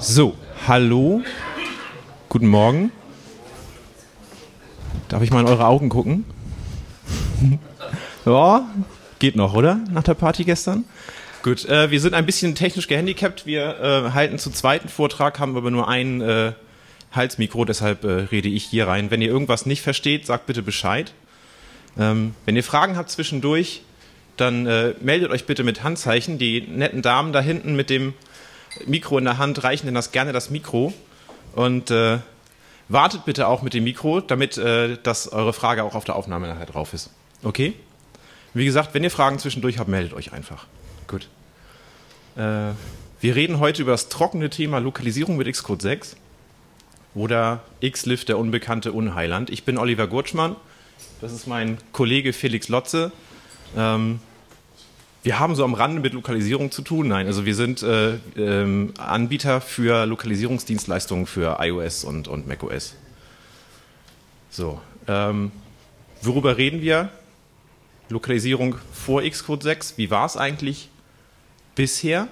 So, hallo, guten Morgen. Darf ich mal in eure Augen gucken? ja, geht noch, oder? Nach der Party gestern? Gut, äh, wir sind ein bisschen technisch gehandicapt. Wir äh, halten zu zweiten Vortrag, haben aber nur ein äh, Halsmikro, deshalb äh, rede ich hier rein. Wenn ihr irgendwas nicht versteht, sagt bitte Bescheid. Ähm, wenn ihr Fragen habt zwischendurch, dann äh, meldet euch bitte mit Handzeichen. Die netten Damen da hinten mit dem Mikro in der Hand reichen denn das gerne das Mikro. Und äh, wartet bitte auch mit dem Mikro, damit äh, dass eure Frage auch auf der Aufnahme nachher drauf ist. Okay? Wie gesagt, wenn ihr Fragen zwischendurch habt, meldet euch einfach. Gut. Äh, wir reden heute über das trockene Thema Lokalisierung mit Xcode 6 oder Xlift, der unbekannte Unheiland. Ich bin Oliver Gurtschmann. Das ist mein Kollege Felix Lotze. Ähm, wir haben so am Rande mit Lokalisierung zu tun. Nein, also wir sind äh, ähm, Anbieter für Lokalisierungsdienstleistungen für iOS und, und macOS. So, ähm, worüber reden wir? Lokalisierung vor Xcode 6. Wie war es eigentlich bisher?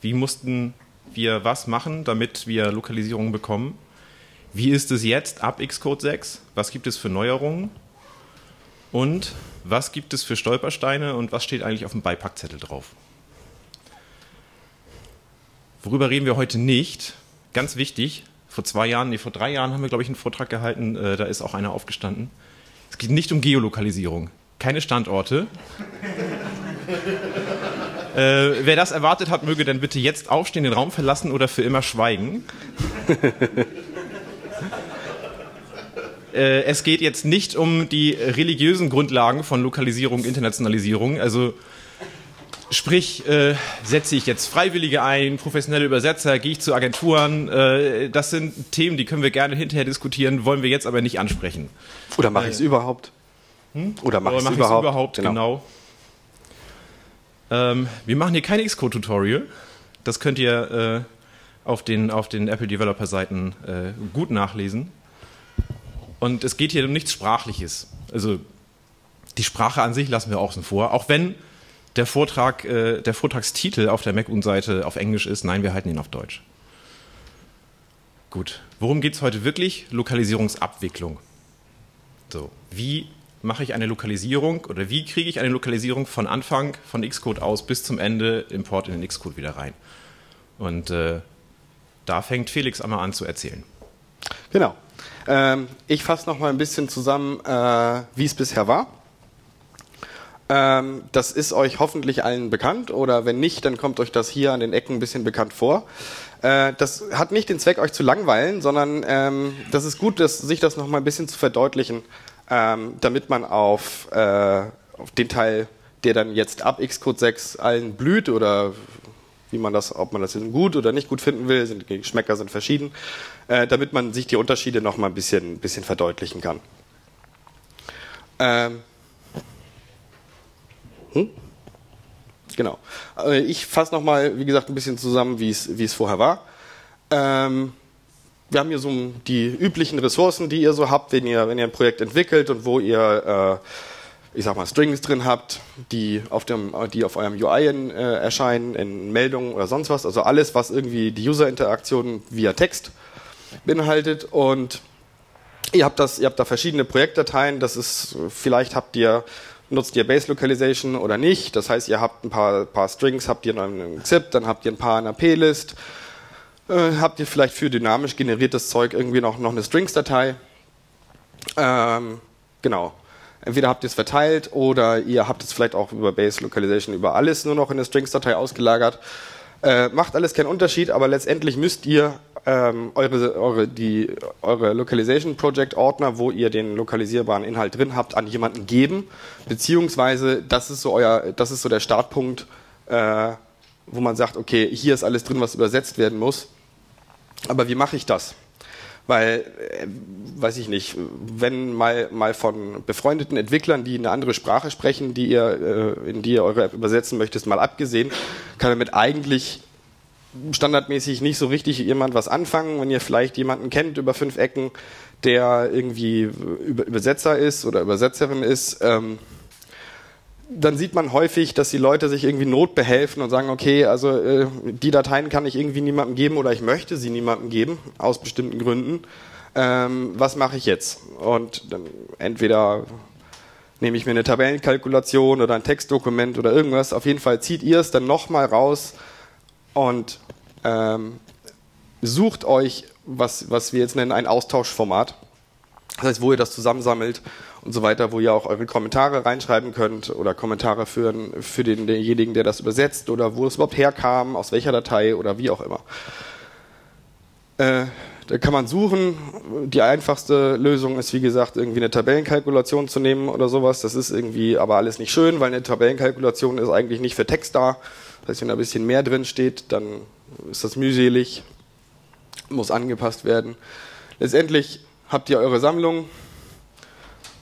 Wie mussten wir was machen, damit wir Lokalisierung bekommen? Wie ist es jetzt ab Xcode 6? Was gibt es für Neuerungen? Und was gibt es für Stolpersteine und was steht eigentlich auf dem Beipackzettel drauf? Worüber reden wir heute nicht? Ganz wichtig, vor zwei Jahren, nee, vor drei Jahren haben wir, glaube ich, einen Vortrag gehalten, äh, da ist auch einer aufgestanden. Es geht nicht um Geolokalisierung, keine Standorte. äh, wer das erwartet hat, möge dann bitte jetzt aufstehen, den Raum verlassen oder für immer schweigen. Äh, es geht jetzt nicht um die religiösen Grundlagen von Lokalisierung, Internationalisierung. Also Sprich, äh, setze ich jetzt Freiwillige ein, professionelle Übersetzer, gehe ich zu Agenturen. Äh, das sind Themen, die können wir gerne hinterher diskutieren, wollen wir jetzt aber nicht ansprechen. Oder mache ich es äh, überhaupt? Hm? Oder mache ich es überhaupt? überhaupt? Genau. genau. Ähm, wir machen hier kein Xcode-Tutorial. Das könnt ihr äh, auf, den, auf den Apple Developer-Seiten äh, gut nachlesen. Und es geht hier um nichts Sprachliches. Also die Sprache an sich lassen wir außen vor, auch wenn der Vortrag, äh, der Vortragstitel auf der MacUn-Seite auf Englisch ist. Nein, wir halten ihn auf Deutsch. Gut. Worum geht es heute wirklich? Lokalisierungsabwicklung. So, wie mache ich eine Lokalisierung oder wie kriege ich eine Lokalisierung von Anfang von Xcode aus bis zum Ende Import in den Xcode wieder rein? Und äh, da fängt Felix einmal an zu erzählen. Genau. Ähm, ich fasse noch mal ein bisschen zusammen, äh, wie es bisher war. Ähm, das ist euch hoffentlich allen bekannt oder wenn nicht, dann kommt euch das hier an den Ecken ein bisschen bekannt vor. Äh, das hat nicht den Zweck, euch zu langweilen, sondern ähm, das ist gut, dass, sich das noch mal ein bisschen zu verdeutlichen, ähm, damit man auf, äh, auf den Teil, der dann jetzt ab Xcode 6 allen blüht oder wie man das, ob man das gut oder nicht gut finden will, sind, die Geschmäcker sind verschieden, äh, damit man sich die Unterschiede noch mal ein bisschen, bisschen verdeutlichen kann. Ähm. Hm? Genau. Äh, ich fasse noch mal, wie gesagt, ein bisschen zusammen, wie es, vorher war. Ähm, wir haben hier so die üblichen Ressourcen, die ihr so habt, wenn ihr, wenn ihr ein Projekt entwickelt und wo ihr äh, ich sag mal, Strings drin habt, die auf, dem, die auf eurem UI in, äh, erscheinen, in Meldungen oder sonst was. Also alles, was irgendwie die User-Interaktion via Text beinhaltet. Und ihr habt, das, ihr habt da verschiedene Projektdateien. Das ist, vielleicht habt ihr, nutzt ihr Base Localization oder nicht. Das heißt, ihr habt ein paar, paar Strings, habt ihr in einem ZIP, dann habt ihr ein paar in einer P-List. Äh, habt ihr vielleicht für dynamisch generiertes Zeug irgendwie noch, noch eine Strings-Datei. Ähm, genau. Entweder habt ihr es verteilt oder ihr habt es vielleicht auch über Base Localization über alles nur noch in eine Strings-Datei ausgelagert. Äh, macht alles keinen Unterschied, aber letztendlich müsst ihr ähm, eure, eure, die, eure Localization Project Ordner, wo ihr den lokalisierbaren Inhalt drin habt, an jemanden geben, beziehungsweise das ist so euer, das ist so der Startpunkt, äh, wo man sagt, okay, hier ist alles drin, was übersetzt werden muss. Aber wie mache ich das? Weil, äh, weiß ich nicht, wenn mal, mal von befreundeten Entwicklern, die eine andere Sprache sprechen, die ihr, äh, in die ihr eure App übersetzen möchtet, mal abgesehen, kann damit eigentlich standardmäßig nicht so richtig jemand was anfangen. Wenn ihr vielleicht jemanden kennt über fünf Ecken, der irgendwie Übersetzer ist oder Übersetzerin ist, ähm, dann sieht man häufig, dass die Leute sich irgendwie notbehelfen und sagen, okay, also äh, die Dateien kann ich irgendwie niemandem geben oder ich möchte sie niemandem geben, aus bestimmten Gründen. Ähm, was mache ich jetzt? Und dann entweder nehme ich mir eine Tabellenkalkulation oder ein Textdokument oder irgendwas. Auf jeden Fall zieht ihr es dann nochmal raus und ähm, sucht euch, was, was wir jetzt nennen, ein Austauschformat. Das heißt, wo ihr das zusammensammelt und so weiter, wo ihr auch eure Kommentare reinschreiben könnt oder Kommentare für, für den, denjenigen, der das übersetzt oder wo es überhaupt herkam, aus welcher Datei oder wie auch immer. Äh, da kann man suchen. Die einfachste Lösung ist, wie gesagt, irgendwie eine Tabellenkalkulation zu nehmen oder sowas. Das ist irgendwie aber alles nicht schön, weil eine Tabellenkalkulation ist eigentlich nicht für Text da. Das heißt, wenn da ein bisschen mehr drin steht, dann ist das mühselig, muss angepasst werden. Letztendlich habt ihr eure Sammlung,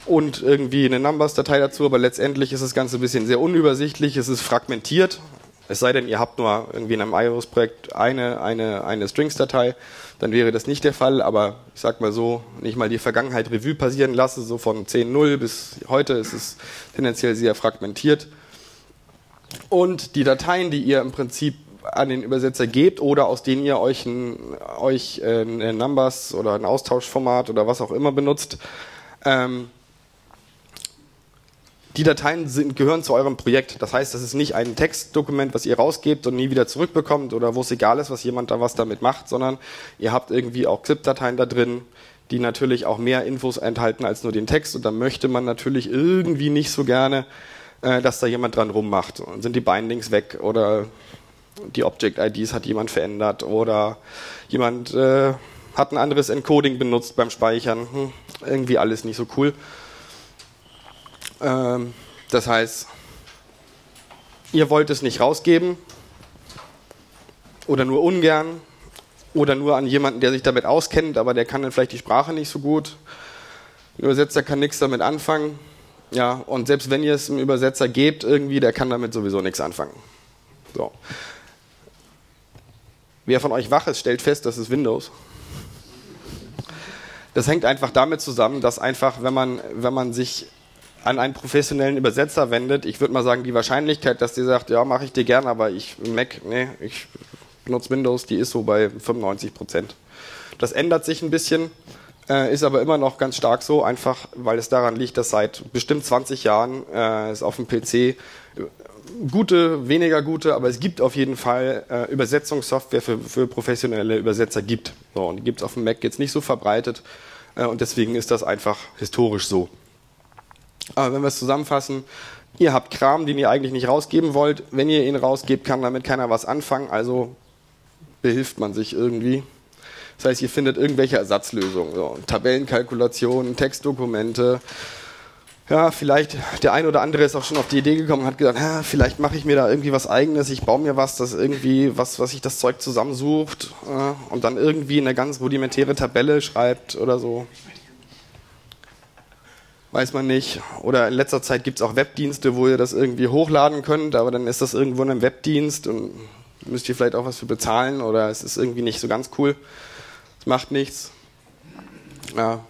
und irgendwie eine Numbers-Datei dazu, aber letztendlich ist das Ganze ein bisschen sehr unübersichtlich, es ist fragmentiert, es sei denn, ihr habt nur irgendwie in einem iOS-Projekt eine, eine, eine Strings-Datei, dann wäre das nicht der Fall, aber ich sag mal so, nicht mal die Vergangenheit Revue passieren lasse, so von 10.0 bis heute ist es tendenziell sehr fragmentiert. Und die Dateien, die ihr im Prinzip an den Übersetzer gebt oder aus denen ihr euch ein, euch ein Numbers oder ein Austauschformat oder was auch immer benutzt, ähm, die Dateien sind, gehören zu eurem Projekt. Das heißt, das ist nicht ein Textdokument, was ihr rausgebt und nie wieder zurückbekommt oder wo es egal ist, was jemand da was damit macht, sondern ihr habt irgendwie auch Clip-Dateien da drin, die natürlich auch mehr Infos enthalten als nur den Text. Und da möchte man natürlich irgendwie nicht so gerne, äh, dass da jemand dran rummacht. Und sind die Bindings weg oder die Object-IDs hat jemand verändert oder jemand äh, hat ein anderes Encoding benutzt beim Speichern. Hm, irgendwie alles nicht so cool. Ähm, das heißt, ihr wollt es nicht rausgeben oder nur ungern oder nur an jemanden, der sich damit auskennt, aber der kann dann vielleicht die Sprache nicht so gut. Ein Übersetzer kann nichts damit anfangen. Ja, und selbst wenn ihr es einem Übersetzer gebt, irgendwie, der kann damit sowieso nichts anfangen. So. Wer von euch wach ist, stellt fest, das ist Windows. Das hängt einfach damit zusammen, dass einfach, wenn man, wenn man sich an einen professionellen Übersetzer wendet, ich würde mal sagen, die Wahrscheinlichkeit, dass die sagt, ja, mache ich dir gern, aber ich Mac, nee, ich benutze Windows, die ist so bei 95 Prozent. Das ändert sich ein bisschen, äh, ist aber immer noch ganz stark so, einfach weil es daran liegt, dass seit bestimmt 20 Jahren äh, es auf dem PC gute, weniger gute, aber es gibt auf jeden Fall äh, Übersetzungssoftware für, für professionelle Übersetzer gibt. So, und die gibt es auf dem Mac jetzt nicht so verbreitet äh, und deswegen ist das einfach historisch so. Aber wenn wir es zusammenfassen, ihr habt Kram, den ihr eigentlich nicht rausgeben wollt. Wenn ihr ihn rausgebt, kann damit keiner was anfangen, also behilft man sich irgendwie. Das heißt, ihr findet irgendwelche Ersatzlösungen, so Tabellenkalkulationen, Textdokumente. Ja, vielleicht der ein oder andere ist auch schon auf die Idee gekommen und hat gesagt, vielleicht mache ich mir da irgendwie was eigenes, ich baue mir was, das irgendwie, was, was sich das Zeug zusammensucht äh, und dann irgendwie eine ganz rudimentäre Tabelle schreibt oder so weiß man nicht. Oder in letzter Zeit gibt es auch Webdienste, wo ihr das irgendwie hochladen könnt, aber dann ist das irgendwo in einem Webdienst und müsst ihr vielleicht auch was für bezahlen oder es ist irgendwie nicht so ganz cool. Es macht nichts. Ja,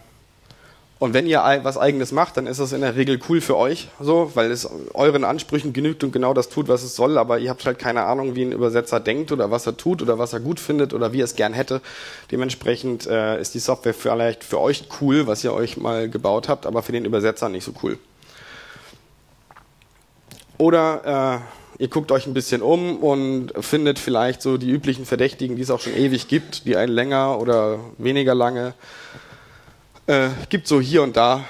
und wenn ihr was eigenes macht, dann ist das in der Regel cool für euch, so, weil es euren Ansprüchen genügt und genau das tut, was es soll, aber ihr habt halt keine Ahnung, wie ein Übersetzer denkt oder was er tut oder was er gut findet oder wie er es gern hätte. Dementsprechend äh, ist die Software vielleicht für euch cool, was ihr euch mal gebaut habt, aber für den Übersetzer nicht so cool. Oder äh, ihr guckt euch ein bisschen um und findet vielleicht so die üblichen Verdächtigen, die es auch schon ewig gibt, die einen länger oder weniger lange äh, gibt so hier und da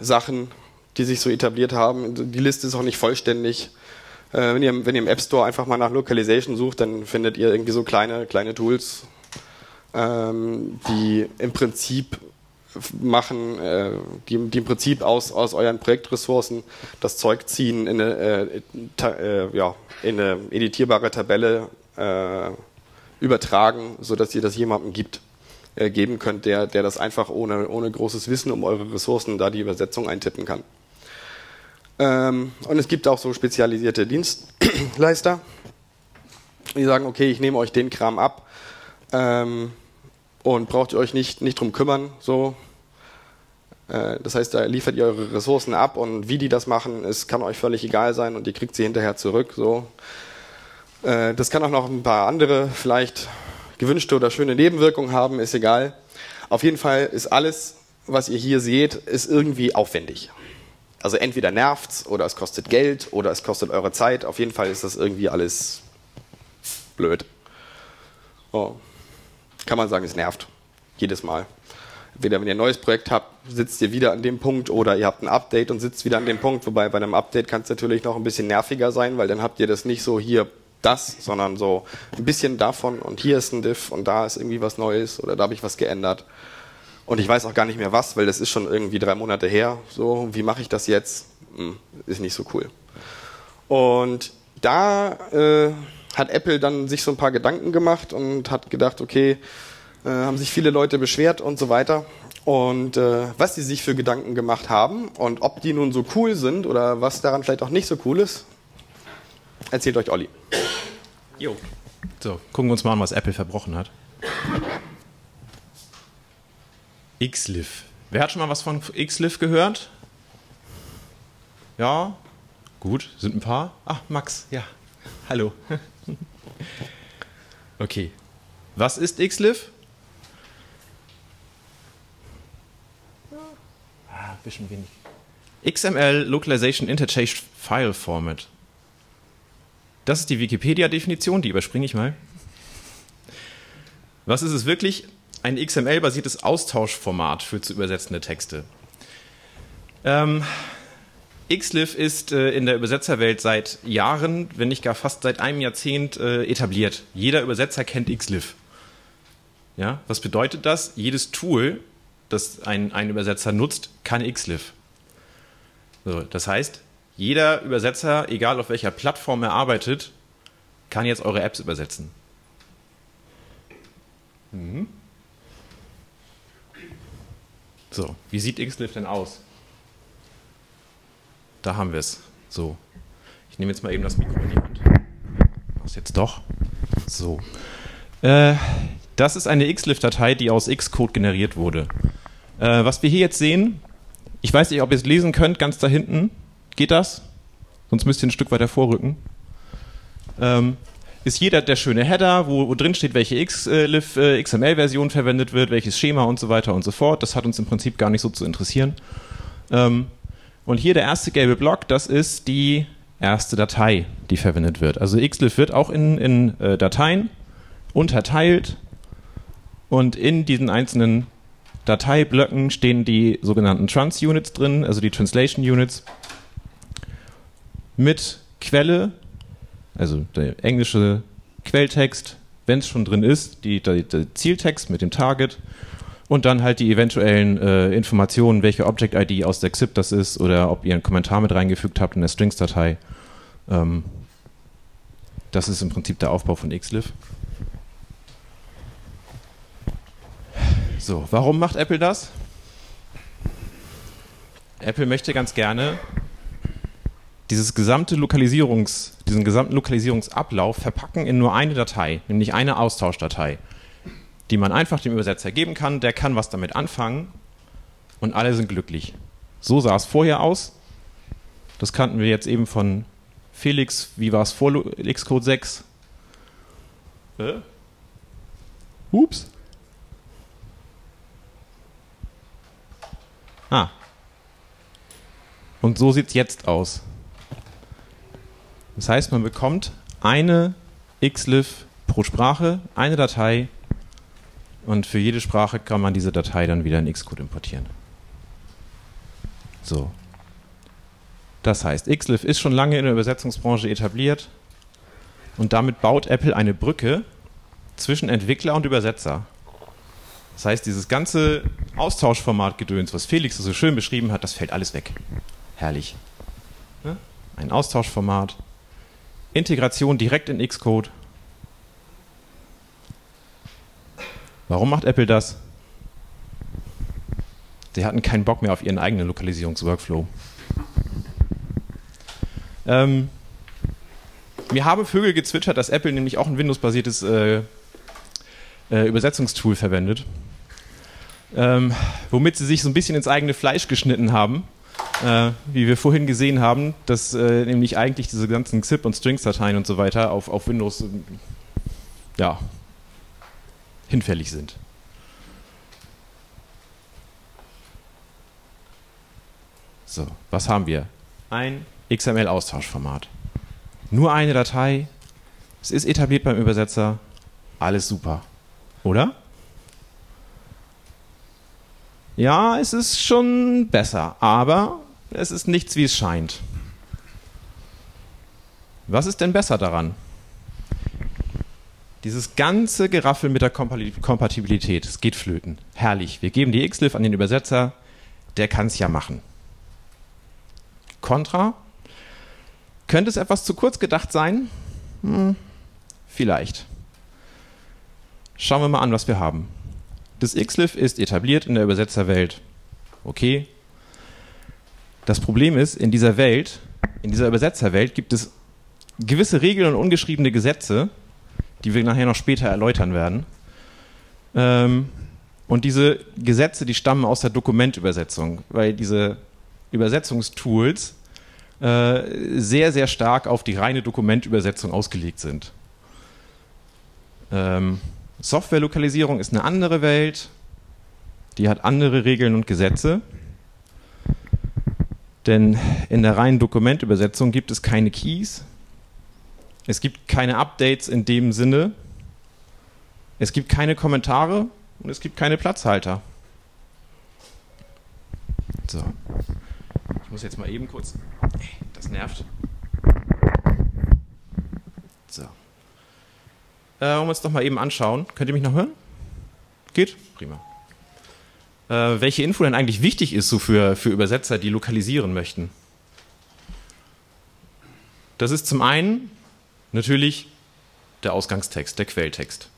Sachen, die sich so etabliert haben. Die Liste ist auch nicht vollständig. Äh, wenn, ihr, wenn ihr im App Store einfach mal nach Localization sucht, dann findet ihr irgendwie so kleine, kleine Tools, ähm, die im Prinzip machen, äh, die, die, im Prinzip aus, aus euren Projektressourcen das Zeug ziehen in eine, äh, ta, äh, ja, in eine editierbare Tabelle äh, übertragen, sodass ihr das jemandem gibt. Äh, geben könnt, der, der das einfach ohne, ohne großes Wissen um eure Ressourcen da die Übersetzung eintippen kann. Ähm, und es gibt auch so spezialisierte Dienstleister, die sagen, okay, ich nehme euch den Kram ab ähm, und braucht ihr euch nicht, nicht drum kümmern. So. Äh, das heißt, da liefert ihr eure Ressourcen ab und wie die das machen, es kann euch völlig egal sein und ihr kriegt sie hinterher zurück. So. Äh, das kann auch noch ein paar andere, vielleicht gewünschte oder schöne Nebenwirkungen haben, ist egal. Auf jeden Fall ist alles, was ihr hier seht, ist irgendwie aufwendig. Also entweder nervt's oder es kostet Geld oder es kostet eure Zeit. Auf jeden Fall ist das irgendwie alles blöd. Oh. Kann man sagen, es nervt. Jedes Mal. Entweder wenn ihr ein neues Projekt habt, sitzt ihr wieder an dem Punkt oder ihr habt ein Update und sitzt wieder an dem Punkt. Wobei bei einem Update kann es natürlich noch ein bisschen nerviger sein, weil dann habt ihr das nicht so hier das, sondern so ein bisschen davon und hier ist ein Diff und da ist irgendwie was Neues oder da habe ich was geändert. Und ich weiß auch gar nicht mehr was, weil das ist schon irgendwie drei Monate her. So, wie mache ich das jetzt? Hm, ist nicht so cool. Und da äh, hat Apple dann sich so ein paar Gedanken gemacht und hat gedacht, okay, äh, haben sich viele Leute beschwert und so weiter. Und äh, was sie sich für Gedanken gemacht haben und ob die nun so cool sind oder was daran vielleicht auch nicht so cool ist, erzählt euch Olli. Jo. So, gucken wir uns mal an, was Apple verbrochen hat. Xliv. Wer hat schon mal was von Xliv gehört? Ja? Gut, sind ein paar. Ach, Max, ja. Hallo. okay. Was ist Xliv? Ah, ein bisschen wenig. XML Localization Interchange File Format. Das ist die Wikipedia-Definition, die überspringe ich mal. Was ist es wirklich? Ein XML-basiertes Austauschformat für zu übersetzende Texte. Ähm, Xliv ist äh, in der Übersetzerwelt seit Jahren, wenn nicht gar fast seit einem Jahrzehnt äh, etabliert. Jeder Übersetzer kennt Xliv. Ja, was bedeutet das? Jedes Tool, das ein, ein Übersetzer nutzt, kann Xliv. So, das heißt, jeder Übersetzer, egal auf welcher Plattform er arbeitet, kann jetzt eure Apps übersetzen. Mhm. So, wie sieht Xliv denn aus? Da haben wir es. So. Ich nehme jetzt mal eben das Mikro in die Hand. Was jetzt doch? So. Äh, das ist eine Xliv-Datei, die aus Xcode generiert wurde. Äh, was wir hier jetzt sehen, ich weiß nicht, ob ihr es lesen könnt, ganz da hinten. Geht das? Sonst müsst ihr ein Stück weiter vorrücken. Ähm, ist jeder der schöne Header, wo, wo drin steht, welche XLIF, äh, XML-Version verwendet wird, welches Schema und so weiter und so fort. Das hat uns im Prinzip gar nicht so zu interessieren. Ähm, und hier der erste gelbe Block, das ist die erste Datei, die verwendet wird. Also XLIF wird auch in, in äh, Dateien unterteilt und in diesen einzelnen Dateiblöcken stehen die sogenannten Trans-Units drin, also die Translation Units mit Quelle, also der englische Quelltext, wenn es schon drin ist, die, der, der, Zieltext mit dem Target und dann halt die eventuellen äh, Informationen, welche Object-ID aus der XIP das ist oder ob ihr einen Kommentar mit reingefügt habt in der Strings-Datei. Ähm, das ist im Prinzip der Aufbau von Xliv. So, warum macht Apple das? Apple möchte ganz gerne dieses gesamte Lokalisierungs, diesen gesamten Lokalisierungsablauf verpacken in nur eine Datei, nämlich eine Austauschdatei, die man einfach dem Übersetzer geben kann. Der kann was damit anfangen und alle sind glücklich. So sah es vorher aus. Das kannten wir jetzt eben von Felix. Wie war es vor Xcode 6? Äh? Ups. Ah. Und so sieht es jetzt aus. Das heißt, man bekommt eine Xliv pro Sprache, eine Datei und für jede Sprache kann man diese Datei dann wieder in Xcode importieren. So. Das heißt, Xliv ist schon lange in der Übersetzungsbranche etabliert und damit baut Apple eine Brücke zwischen Entwickler und Übersetzer. Das heißt, dieses ganze Austauschformat-Gedöns, was Felix so schön beschrieben hat, das fällt alles weg. Herrlich. Ein Austauschformat, Integration direkt in Xcode. Warum macht Apple das? Sie hatten keinen Bock mehr auf ihren eigenen Lokalisierungsworkflow. Ähm, mir haben Vögel gezwitschert, dass Apple nämlich auch ein Windows-basiertes äh, äh, Übersetzungstool verwendet. ähm, womit sie sich so ein bisschen ins eigene Fleisch geschnitten haben. Äh, wie wir vorhin gesehen haben, dass äh, nämlich eigentlich diese ganzen ZIP- und Strings-Dateien und so weiter auf, auf Windows äh, ja, hinfällig sind. So, was haben wir? Ein XML-Austauschformat. Nur eine Datei. Es ist etabliert beim Übersetzer. Alles super. Oder? Ja, es ist schon besser, aber es ist nichts, wie es scheint. Was ist denn besser daran? Dieses ganze Geraffel mit der Kompatibilität, es geht flöten. Herrlich. Wir geben die XLIF an den Übersetzer, der kann es ja machen. Contra? Könnte es etwas zu kurz gedacht sein? Hm, vielleicht. Schauen wir mal an, was wir haben. Das XLIF ist etabliert in der Übersetzerwelt. Okay. Das Problem ist, in dieser Welt, in dieser Übersetzerwelt gibt es gewisse Regeln und ungeschriebene Gesetze, die wir nachher noch später erläutern werden. Ähm, und diese Gesetze, die stammen aus der Dokumentübersetzung, weil diese Übersetzungstools äh, sehr, sehr stark auf die reine Dokumentübersetzung ausgelegt sind. Ähm, Softwarelokalisierung ist eine andere Welt, die hat andere Regeln und Gesetze. Denn in der reinen Dokumentübersetzung gibt es keine Keys, es gibt keine Updates in dem Sinne, es gibt keine Kommentare und es gibt keine Platzhalter. So. Ich muss jetzt mal eben kurz. Das nervt. So. Äh, wir uns doch mal eben anschauen. Könnt ihr mich noch hören? Geht? Prima. Äh, welche Info denn eigentlich wichtig ist so für, für Übersetzer, die lokalisieren möchten? Das ist zum einen natürlich der Ausgangstext, der Quelltext.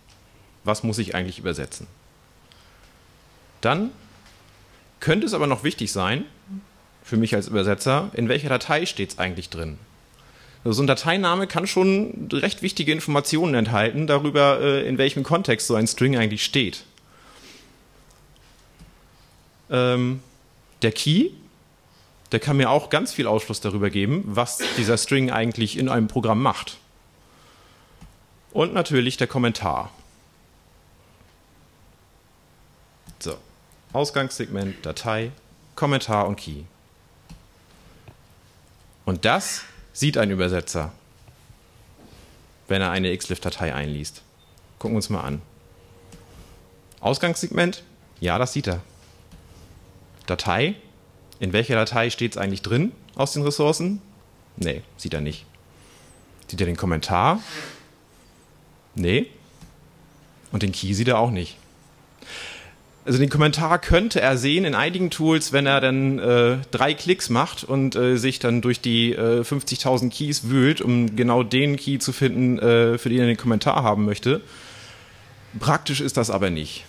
Was muss ich eigentlich übersetzen? Dann könnte es aber noch wichtig sein, für mich als Übersetzer, in welcher Datei steht es eigentlich drin? Also so ein Dateiname kann schon recht wichtige Informationen enthalten darüber, äh, in welchem Kontext so ein String eigentlich steht. Ähm, der Key, der kann mir auch ganz viel Ausschluss darüber geben, was dieser String eigentlich in einem Programm macht. Und natürlich der Kommentar. So, Ausgangssegment, Datei, Kommentar und Key. Und das sieht ein Übersetzer, wenn er eine XLIF-Datei einliest. Gucken wir uns mal an. Ausgangssegment, ja, das sieht er. Datei, in welcher Datei steht es eigentlich drin aus den Ressourcen? Nee, sieht er nicht. Sieht er den Kommentar? Nee. Und den Key sieht er auch nicht also den Kommentar könnte er sehen in einigen Tools, wenn er dann äh, drei Klicks macht und äh, sich dann durch die äh, 50.000 Keys wühlt, um genau den Key zu finden, äh, für den er den Kommentar haben möchte. Praktisch ist das aber nicht.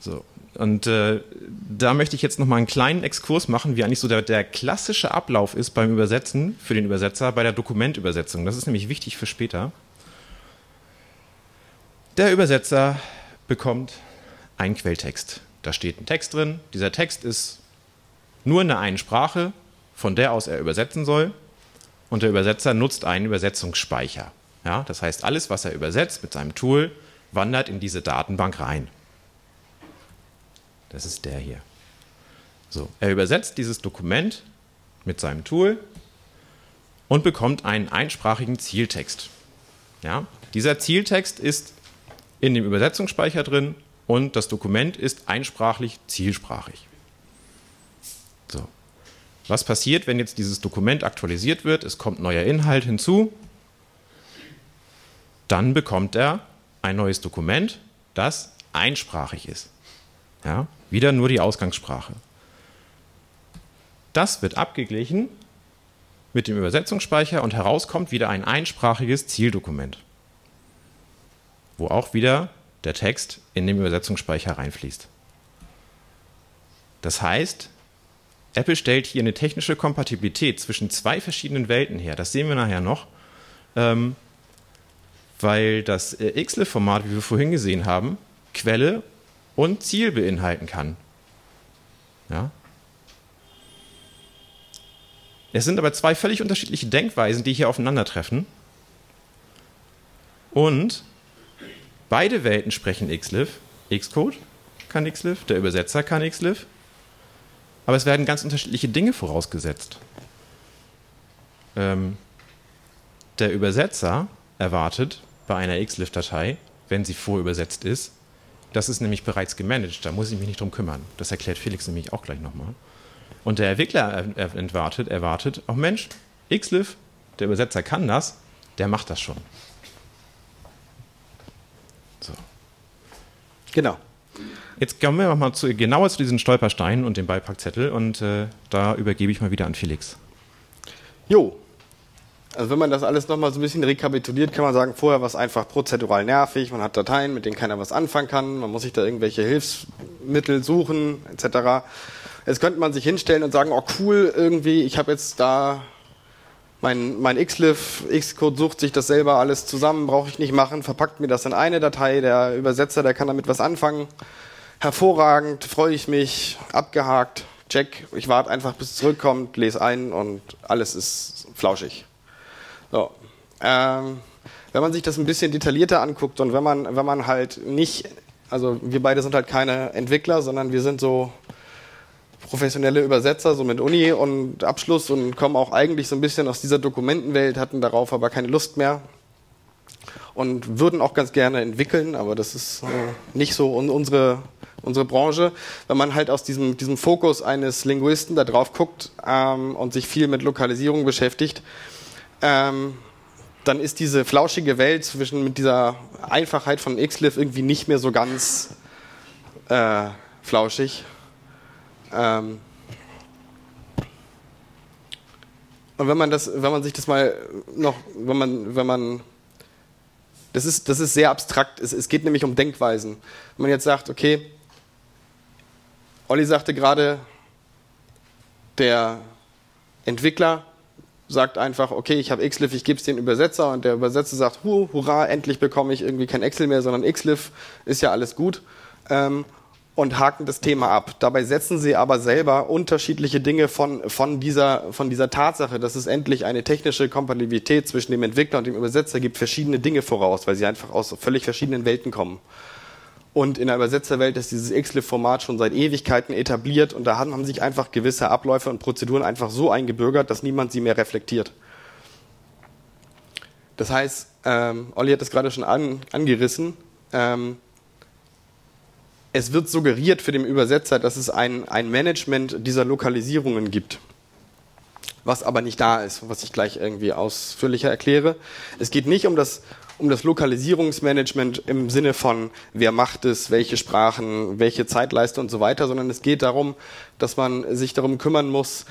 So. Und äh, da möchte ich jetzt noch mal einen kleinen Exkurs machen, wie eigentlich so der, der klassische Ablauf ist beim Übersetzen für den Übersetzer bei der Dokumentübersetzung. Das ist nämlich wichtig für später. Der Übersetzer bekommt einen Quelltext. Da steht ein Text drin. Dieser Text ist nur in der einen Sprache, von der aus er übersetzen soll. Und der Übersetzer nutzt einen Übersetzungsspeicher. Ja, das heißt, alles, was er übersetzt mit seinem Tool, wandert in diese Datenbank rein. Das ist der hier. So, er übersetzt dieses Dokument mit seinem Tool und bekommt einen einsprachigen Zieltext. Ja, dieser Zieltext ist in dem Übersetzungsspeicher drin und das Dokument ist einsprachlich zielsprachig. So. Was passiert, wenn jetzt dieses Dokument aktualisiert wird? Es kommt neuer Inhalt hinzu. Dann bekommt er ein neues Dokument, das einsprachig ist. Ja, wieder nur die Ausgangssprache. Das wird abgeglichen mit dem Übersetzungsspeicher und herauskommt wieder ein einsprachiges Zieldokument wo auch wieder der Text in den Übersetzungsspeicher reinfließt. Das heißt, Apple stellt hier eine technische Kompatibilität zwischen zwei verschiedenen Welten her. Das sehen wir nachher noch, ähm, weil das äh, XLIF-Format, wie wir vorhin gesehen haben, Quelle und Ziel beinhalten kann. Ja? Es sind aber zwei völlig unterschiedliche Denkweisen, die hier aufeinandertreffen. Und beide Welten sprechen Xlib. Xcode kann Xlib, der Übersetzer kann Xlib. Aber es werden ganz unterschiedliche Dinge vorausgesetzt. Ähm, der Übersetzer erwartet bei einer Xlib-Datei, wenn sie vorübersetzt ist, das ist nämlich bereits gemanagt, da muss ich mich nicht drum kümmern. Das erklärt Felix nämlich auch gleich nochmal. Und der Entwickler erwartet, erwartet, auch Mensch, Xlif, der Übersetzer kann das, der macht das schon. So. Genau. Jetzt kommen wir nochmal zu, genauer zu diesen Stolpersteinen und dem Beipackzettel und äh, da übergebe ich mal wieder an Felix. Jo, also wenn man das alles nochmal so ein bisschen rekapituliert, kann man sagen, vorher war es einfach prozedural nervig, man hat Dateien, mit denen keiner was anfangen kann, man muss sich da irgendwelche Hilfsmittel suchen, etc. Jetzt könnte man sich hinstellen und sagen, oh cool, irgendwie, ich habe jetzt da mein, mein Xlif, Xcode sucht sich das selber alles zusammen, brauche ich nicht machen, verpackt mir das in eine Datei, der Übersetzer, der kann damit was anfangen. Hervorragend, freue ich mich, abgehakt, check, ich warte einfach bis es zurückkommt, lese ein und alles ist flauschig. So. Ähm, wenn man sich das ein bisschen detaillierter anguckt und wenn man, wenn man halt nicht, also wir beide sind halt keine Entwickler, sondern wir sind so professionelle Übersetzer, so mit Uni und Abschluss und kommen auch eigentlich so ein bisschen aus dieser Dokumentenwelt, hatten darauf aber keine Lust mehr und würden auch ganz gerne entwickeln, aber das ist äh, nicht so unsere, unsere Branche. Wenn man halt aus diesem, diesem Fokus eines Linguisten da drauf guckt ähm, und sich viel mit Lokalisierung beschäftigt, ähm, dann ist diese flauschige Welt zwischen mit dieser Einfachheit von Xlif irgendwie nicht mehr so ganz äh, flauschig. Ähm und wenn man das, wenn man sich das mal noch, wenn man, wenn man, das ist, das ist sehr abstrakt. Es, es geht nämlich um Denkweisen. Wenn man jetzt sagt, okay, Olli sagte gerade, der Entwickler sagt einfach, okay, ich habe Xlif, ich gebe es den Übersetzer und der Übersetzer sagt, hu, hurra, endlich bekomme ich irgendwie kein Excel mehr, sondern Xlif, ist ja alles gut. Ähm, und haken das Thema ab. Dabei setzen sie aber selber unterschiedliche Dinge von, von, dieser, von dieser Tatsache, dass es endlich eine technische Kompatibilität zwischen dem Entwickler und dem Übersetzer gibt, verschiedene Dinge voraus, weil sie einfach aus völlig verschiedenen Welten kommen. Und in der Übersetzerwelt ist dieses XLIF-Format schon seit Ewigkeiten etabliert und da haben sich einfach gewisse Abläufe und Prozeduren einfach so eingebürgert, dass niemand sie mehr reflektiert. Das heißt, ähm, Olli hat das gerade schon an, angerissen, ähm, es wird suggeriert für den Übersetzer, dass es ein, ein Management dieser Lokalisierungen gibt, was aber nicht da ist, was ich gleich irgendwie ausführlicher erkläre. Es geht nicht um das um das Lokalisierungsmanagement im Sinne von, wer macht es, welche Sprachen, welche Zeitleiste und so weiter, sondern es geht darum, dass man sich darum kümmern muss,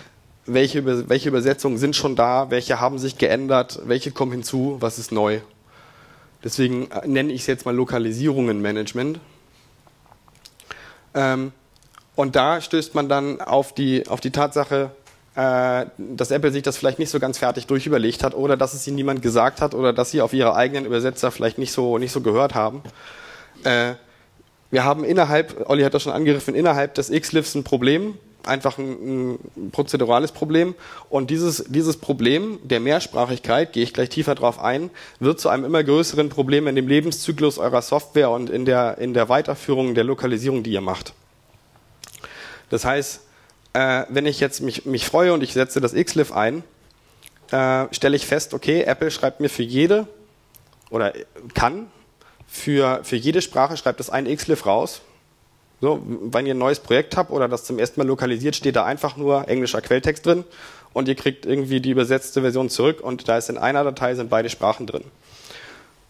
welche, welche Übersetzungen sind schon da, welche haben sich geändert, welche kommen hinzu, was ist neu. Deswegen äh, nenne ich es jetzt mal Lokalisierungen-Management. Ähm, und da stößt man dann auf die, auf die Tatsache, dass Apple sich das vielleicht nicht so ganz fertig durchüberlegt hat oder dass es ihnen niemand gesagt hat oder dass sie auf ihre eigenen Übersetzer vielleicht nicht so, nicht so gehört haben. Äh, wir haben innerhalb, Olli hat das schon angegriffen, innerhalb des Xlifs ein Problem, einfach ein, ein, prozedurales Problem. Und dieses, dieses Problem der Mehrsprachigkeit, gehe ich gleich tiefer drauf ein, wird zu einem immer größeren Problem in dem Lebenszyklus eurer Software und in der, in der Weiterführung der Lokalisierung, die ihr macht. Das heißt, äh, wenn ich jetzt mich, mich freue und ich setze das Xlif ein, äh, stelle ich fest, okay, Apple schreibt mir für jede oder kann für, für jede Sprache schreibt es ein Xlif raus. So, wenn ihr ein neues Projekt habt oder das zum ersten Mal lokalisiert, steht da einfach nur englischer Quelltext drin und ihr kriegt irgendwie die übersetzte Version zurück und da ist in einer Datei sind beide Sprachen drin.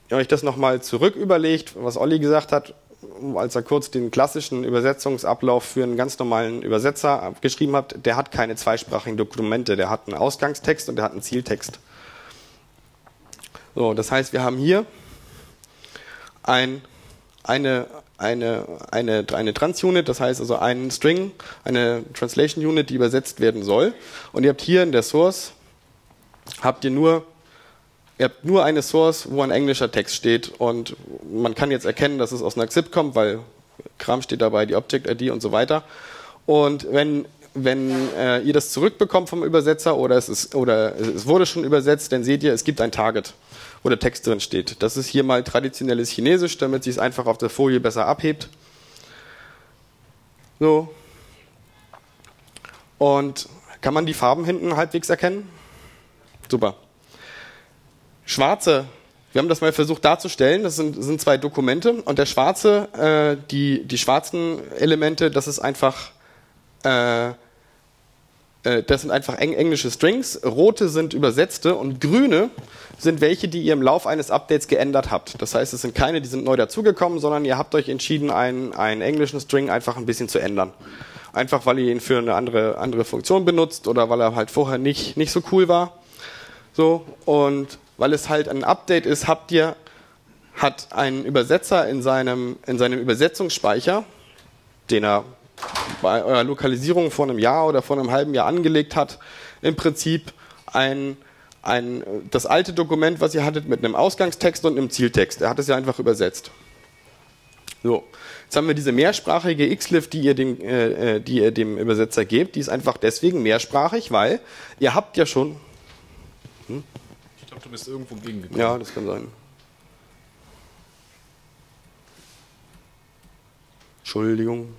Wenn ihr euch das nochmal zurück überlegt, was Olli gesagt hat, als er kurz den klassischen Übersetzungsablauf für einen ganz normalen Übersetzer geschrieben hat, der hat keine zweisprachigen Dokumente, der hat einen Ausgangstext und der hat einen Zieltext. So, das heißt, wir haben hier ein, eine, eine, eine, eine Trans-Unit, das heißt also einen String, eine Translation-Unit, die übersetzt werden soll. Und ihr habt hier in der Source, habt ihr nur Ihr habt nur eine Source, wo ein englischer Text steht und man kann jetzt erkennen, dass es aus einer XIP kommt, weil Kram steht dabei, die Object-ID und so weiter. Und wenn, wenn äh, ihr das zurückbekommt vom Übersetzer oder es, ist, oder es wurde schon übersetzt, dann seht ihr, es gibt ein Target, wo der Text drin steht. Das ist hier mal traditionelles Chinesisch, damit sich es einfach auf der Folie besser abhebt. So. Und kann man die Farben hinten halbwegs erkennen? Super. Schwarze, wir haben das mal versucht darzustellen, das sind, sind zwei Dokumente und der schwarze, äh, die, die schwarzen Elemente, das ist einfach, äh, äh, das sind einfach eng, englische Strings, rote sind übersetzte und grüne sind welche, die ihr im Lauf eines Updates geändert habt. Das heißt, es sind keine, die sind neu dazugekommen, sondern ihr habt euch entschieden, einen, einen englischen String einfach ein bisschen zu ändern. Einfach weil ihr ihn für eine andere, andere Funktion benutzt oder weil er halt vorher nicht, nicht so cool war. So, und weil es halt ein Update ist, habt ihr, hat ein Übersetzer in seinem, in seinem Übersetzungsspeicher, den er bei eurer Lokalisierung vor einem Jahr oder vor einem halben Jahr angelegt hat, im Prinzip ein, ein, das alte Dokument, was ihr hattet, mit einem Ausgangstext und einem Zieltext. Er hat es ja einfach übersetzt. So, jetzt haben wir diese mehrsprachige Xlif, die ihr dem, äh, äh, die ihr dem Übersetzer gebt. Die ist einfach deswegen mehrsprachig, weil ihr habt ja schon. Hm? Glaube, du bist irgendwo gegengekommen. Ja, das kann sein. Entschuldigung.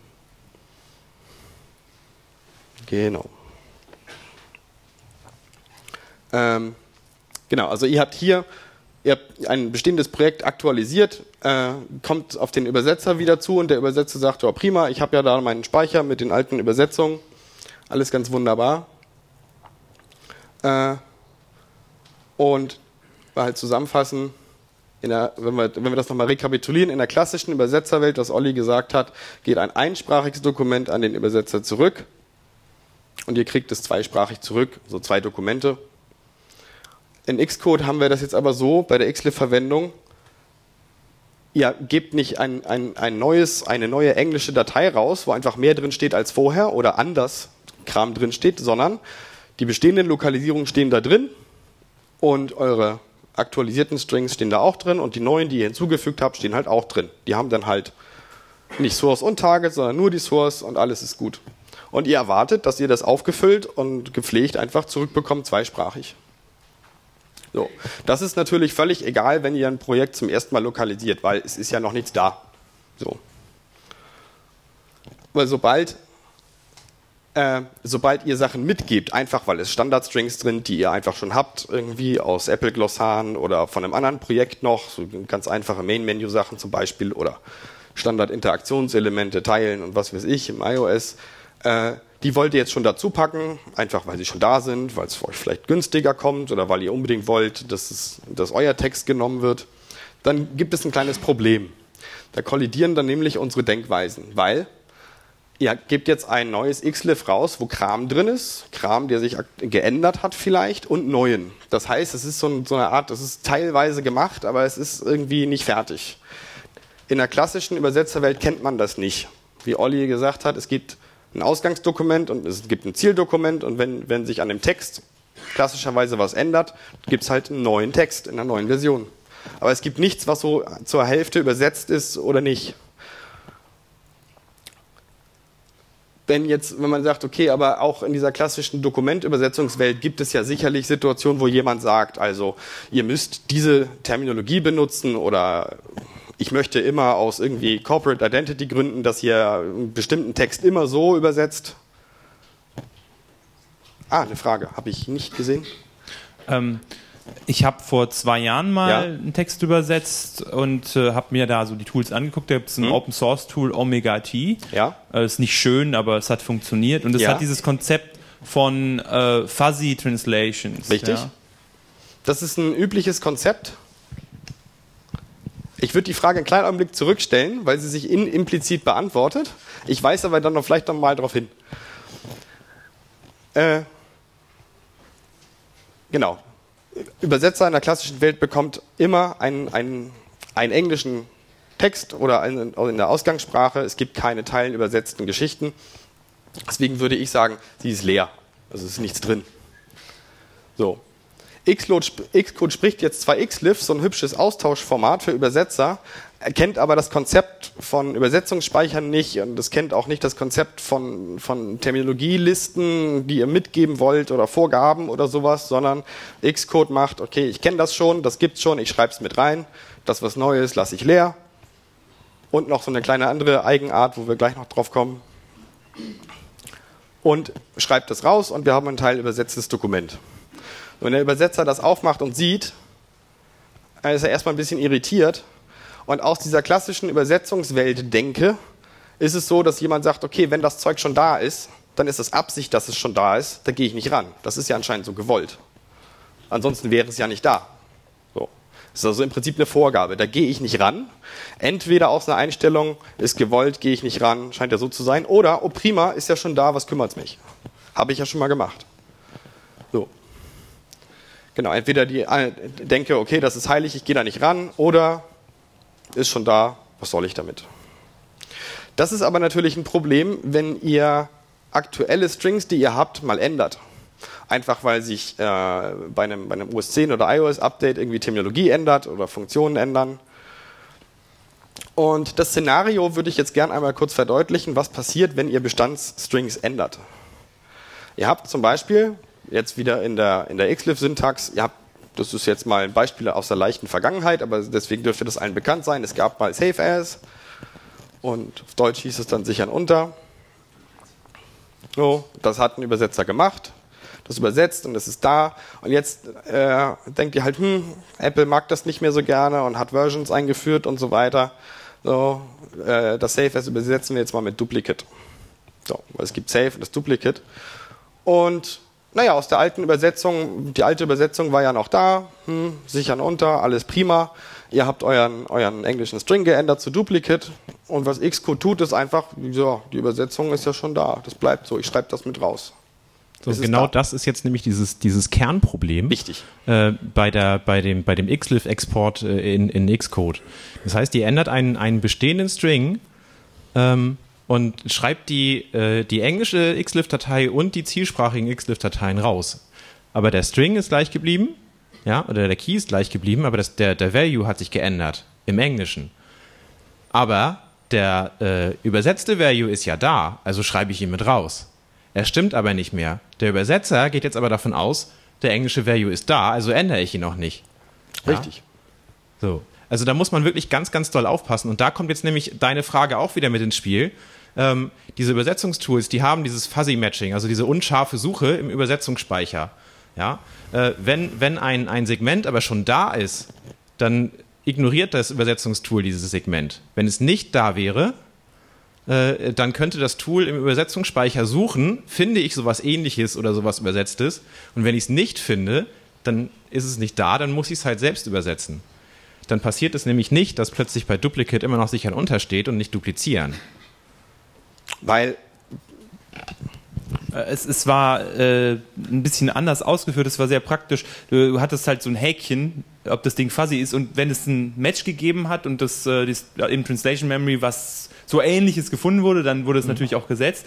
Genau. Ähm, genau, also ihr habt hier ihr habt ein bestehendes Projekt aktualisiert, äh, kommt auf den Übersetzer wieder zu und der Übersetzer sagt, oh prima, ich habe ja da meinen Speicher mit den alten Übersetzungen, alles ganz wunderbar. Äh, und halt zusammenfassen, der, wenn, wir, wenn wir das nochmal rekapitulieren, in der klassischen Übersetzerwelt, was Olli gesagt hat, geht ein einsprachiges Dokument an den Übersetzer zurück und ihr kriegt es zweisprachig zurück, so zwei Dokumente. In Xcode haben wir das jetzt aber so bei der Xlib-Verwendung, ihr gebt nicht ein, ein, ein neues, eine neue englische Datei raus, wo einfach mehr drin steht als vorher oder anders Kram drin steht, sondern die bestehenden Lokalisierungen stehen da drin und eure aktualisierten Strings stehen da auch drin und die neuen, die ihr hinzugefügt habt, stehen halt auch drin. Die haben dann halt nicht Source und Target, sondern nur die Source und alles ist gut. Und ihr erwartet, dass ihr das aufgefüllt und gepflegt einfach zurückbekommt, zweisprachig. So. Das ist natürlich völlig egal, wenn ihr ein Projekt zum ersten Mal lokalisiert, weil es ist ja noch nichts da. So. Weil sobald äh, sobald ihr Sachen mitgebt, einfach weil es Standardstrings drin, die ihr einfach schon habt, irgendwie aus Apple Glossaren oder von einem anderen Projekt noch, so ganz einfache Main-Menu-Sachen zum Beispiel oder Standard-Interaktionselemente teilen und was weiß ich im iOS, äh, die wollt ihr jetzt schon dazu packen, einfach weil sie schon da sind, weil es für euch vielleicht günstiger kommt oder weil ihr unbedingt wollt, dass, es, dass euer Text genommen wird, dann gibt es ein kleines Problem. Da kollidieren dann nämlich unsere Denkweisen, weil ihr gebt jetzt ein neues Xlif raus, wo Kram drin ist, Kram, der sich geändert hat vielleicht und neuen. Das heißt, es ist so, eine Art, das ist teilweise gemacht, aber es ist irgendwie nicht fertig. In der klassischen Übersetzerwelt kennt man das nicht. Wie Olli gesagt hat, es gibt ein Ausgangsdokument und es gibt ein Zieldokument und wenn, wenn sich an dem Text klassischerweise was ändert, gibt es halt einen neuen Text in einer neuen Version. Aber es gibt nichts, was so zur Hälfte übersetzt ist oder nicht. Wenn jetzt, wenn man sagt, okay, aber auch in dieser klassischen Dokumentübersetzungswelt gibt es ja sicherlich Situationen, wo jemand sagt, also ihr müsst diese Terminologie benutzen oder ich möchte immer aus irgendwie Corporate Identity Gründen, dass ihr einen bestimmten Text immer so übersetzt. Ah, eine Frage, habe ich nicht gesehen. Ähm, ich habe vor zwei Jahren mal ja. einen Text übersetzt und äh, habe mir da so die Tools angeguckt. Da gibt es ein mhm. Open Source Tool Omega T. Ja. Äh, ist nicht schön, aber es hat funktioniert und es ja. hat dieses Konzept von äh, Fuzzy Translations. Richtig. Ja. Das ist ein übliches Konzept. Ich würde die Frage einen kleinen Augenblick zurückstellen, weil sie sich in, implizit beantwortet. Ich weise aber dann noch vielleicht noch mal darauf hin. Äh, genau. Übersetzer in der klassischen Welt bekommt immer einen, einen, einen englischen Text oder in der Ausgangssprache. Es gibt keine teilenübersetzten Geschichten. Deswegen würde ich sagen, sie ist leer. Also ist nichts drin. So. Xcode spricht jetzt zwar Xlif, so ein hübsches Austauschformat für Übersetzer, erkennt aber das Konzept von Übersetzungsspeichern nicht und es kennt auch nicht das Konzept von, von Terminologielisten, die ihr mitgeben wollt oder Vorgaben oder sowas, sondern Xcode macht, okay, ich kenne das schon, das gibt's schon, ich schreibe es mit rein, das was Neues lasse ich leer. Und noch so eine kleine andere Eigenart, wo wir gleich noch drauf kommen. Und schreibt das raus und wir haben ein Teil übersetztes Dokument. Wenn der Übersetzer das aufmacht und sieht, dann ist er erstmal ein bisschen irritiert, und aus dieser klassischen Übersetzungswelt denke, ist es so, dass jemand sagt, okay, wenn das Zeug schon da ist, dann ist es Absicht, dass es schon da ist, da gehe ich nicht ran. Das ist ja anscheinend so gewollt. Ansonsten wäre es ja nicht da. So. Das ist also im Prinzip eine Vorgabe. Da gehe ich nicht ran. Entweder aus einer Einstellung ist gewollt, gehe ich nicht ran, scheint ja so zu sein. Oder, oh prima, ist ja schon da, was kümmert es mich? Habe ich ja schon mal gemacht. So. Genau, entweder die äh, denke, okay, das ist heilig, ich gehe da nicht ran, oder ist schon da, was soll ich damit? Das ist aber natürlich ein Problem, wenn ihr aktuelle Strings, die ihr habt, mal ändert. Einfach weil sich äh, bei, einem, bei einem OS 10 oder iOS Update irgendwie Terminologie ändert oder Funktionen ändern. Und das Szenario würde ich jetzt gerne einmal kurz verdeutlichen, was passiert, wenn ihr Bestandsstrings ändert. Ihr habt zum Beispiel, jetzt wieder in der, in der Xlif-Syntax, ihr habt das ist jetzt mal ein Beispiel aus der leichten Vergangenheit, aber deswegen dürfte das allen bekannt sein. Es gab mal Save As und auf Deutsch hieß es dann sichern unter. So, das hat ein Übersetzer gemacht, das übersetzt und es ist da. Und jetzt äh, denkt ihr halt, hm, Apple mag das nicht mehr so gerne und hat Versions eingeführt und so weiter. So, äh, das Save As übersetzen wir jetzt mal mit Duplicate. So, es gibt Save und das Duplicate. Und naja, aus der alten Übersetzung, die alte Übersetzung war ja noch da, hm, sichern unter, alles prima. Ihr habt euren, euren englischen String geändert zu Duplicate und was Xcode tut, ist einfach, ja, die Übersetzung ist ja schon da, das bleibt so, ich schreibe das mit raus. So, genau da. das ist jetzt nämlich dieses, dieses Kernproblem Wichtig. Äh, bei, der, bei dem, bei dem Xlif-Export äh, in, in Xcode. Das heißt, ihr ändert einen, einen bestehenden String ähm, und schreibt die, äh, die englische Xlif-Datei und die zielsprachigen Xlif-Dateien raus. Aber der String ist gleich geblieben, ja, oder der Key ist gleich geblieben, aber das, der, der Value hat sich geändert im Englischen. Aber der äh, übersetzte Value ist ja da, also schreibe ich ihn mit raus. Er stimmt aber nicht mehr. Der Übersetzer geht jetzt aber davon aus, der englische Value ist da, also ändere ich ihn noch nicht. Richtig. Ja? So. Also da muss man wirklich ganz, ganz doll aufpassen. Und da kommt jetzt nämlich deine Frage auch wieder mit ins Spiel ähm, diese Übersetzungstools, die haben dieses Fuzzy Matching, also diese unscharfe Suche im Übersetzungsspeicher. Ja? Äh, wenn wenn ein, ein Segment aber schon da ist, dann ignoriert das Übersetzungstool dieses Segment. Wenn es nicht da wäre, äh, dann könnte das Tool im Übersetzungsspeicher suchen, finde ich sowas ähnliches oder sowas Übersetztes. Und wenn ich es nicht finde, dann ist es nicht da, dann muss ich es halt selbst übersetzen. Dann passiert es nämlich nicht, dass plötzlich bei Duplicate immer noch sicher untersteht und nicht duplizieren. Weil äh, es, es war äh, ein bisschen anders ausgeführt, es war sehr praktisch. Du, du, hattest halt so ein Häkchen, ob das Ding fuzzy ist und wenn es ein Match gegeben hat und das, äh, das im Translation Memory was so ähnliches gefunden wurde, dann wurde es mhm. natürlich auch gesetzt.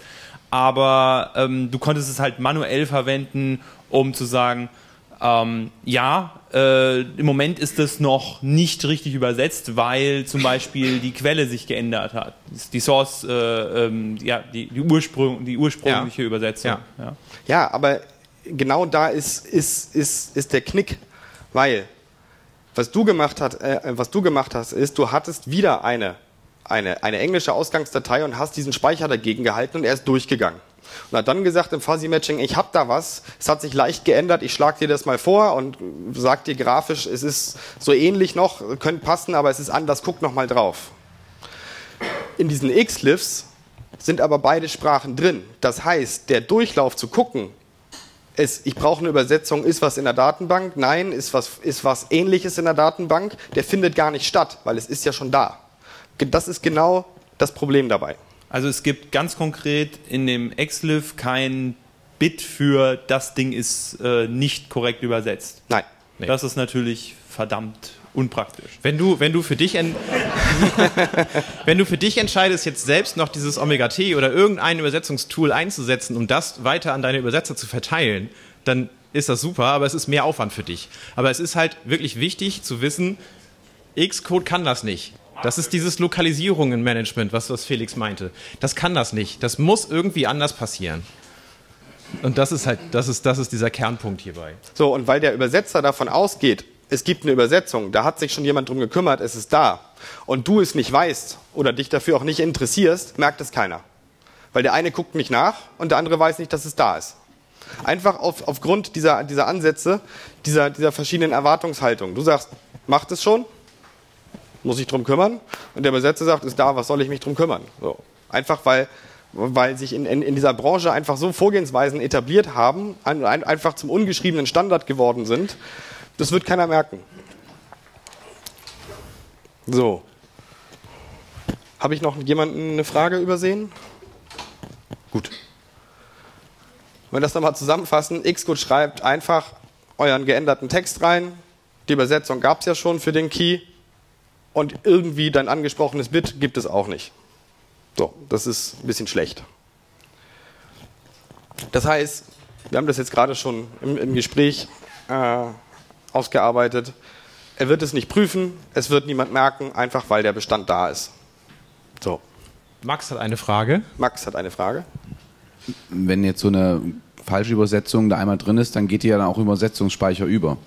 Aber ähm, du konntest es halt manuell verwenden, um zu sagen, ähm, ja, äh, im Moment ist es noch nicht richtig übersetzt, weil zum Beispiel die Quelle sich geändert hat. Die Source, äh, ähm, ja, die, die, Ursprung, die ursprüngliche ja. Übersetzung. Ja. Ja. ja. aber genau da ist, ist, ist, ist der Knick, weil was du gemacht hast, äh, was du gemacht hast, ist, du hattest wieder eine, eine, eine englische Ausgangsdatei und hast diesen Speicher dagegen gehalten und er ist durchgegangen und hat dann gesagt im Fuzzy Matching, ich habe da was, es hat sich leicht geändert, ich schlage dir das mal vor und sag dir grafisch, es ist so ähnlich noch, könnte passen, aber es ist anders, guck noch mal drauf. In diesen Xlifs sind aber beide Sprachen drin. Das heißt, der Durchlauf zu gucken, ist, ich brauche eine Übersetzung, ist was in der Datenbank? Nein, ist was, ist was ähnliches in der Datenbank? Der findet gar nicht statt, weil es ist ja schon da. Das ist genau das Problem dabei. Also es gibt ganz konkret in dem Xlif kein Bit für das Ding ist äh, nicht korrekt übersetzt. Nein. Nee. Das ist natürlich verdammt unpraktisch. Wenn du, wenn du für dich wenn du für dich entscheidest, jetzt selbst noch dieses Omega T oder irgendein Übersetzungstool einzusetzen, um das weiter an deine Übersetzer zu verteilen, dann ist das super, aber es ist mehr Aufwand für dich. Aber es ist halt wirklich wichtig zu wissen, Xcode kann das nicht. Das ist dieses Lokalisierungen-Management, was, was Felix meinte. Das kann das nicht. Das muss irgendwie anders passieren. Und das ist halt, das ist, das ist dieser Kernpunkt hierbei. So, und weil der Übersetzer davon ausgeht, es gibt eine Übersetzung, da hat sich schon jemand drum gekümmert, es ist da, und du es nicht weißt oder dich dafür auch nicht interessierst, merkt es keiner. Weil der eine guckt nicht nach und der andere weiß nicht, dass es da ist. Einfach auf, aufgrund dieser, dieser Ansätze, dieser, dieser verschiedenen Erwartungshaltungen. Du sagst, macht es schon, muss ich drum kümmern. Und der Übersetzer sagt, ist da, was soll ich mich drum kümmern? So. Einfach weil, weil sich in, in, in dieser Branche einfach so Vorgehensweisen etabliert haben, ein, ein, einfach zum ungeschriebenen Standard geworden sind. Das wird keiner merken. So. Habe ich noch jemanden eine Frage übersehen? Gut. Wenn wir das nochmal zusammenfassen, Xcode schreibt einfach euren geänderten Text rein. Die Übersetzung gab es ja schon für den Key. Und irgendwie dein angesprochenes Bit gibt es auch nicht. So, das ist ein bisschen schlecht. Das heißt, wir haben das jetzt gerade schon im, im Gespräch äh, ausgearbeitet. Er wird es nicht prüfen, es wird niemand merken, einfach weil der Bestand da ist. So. Max hat eine Frage. Max hat eine Frage. Wenn jetzt so eine falsche Übersetzung da einmal drin ist, dann geht die ja dann auch im Übersetzungsspeicher über.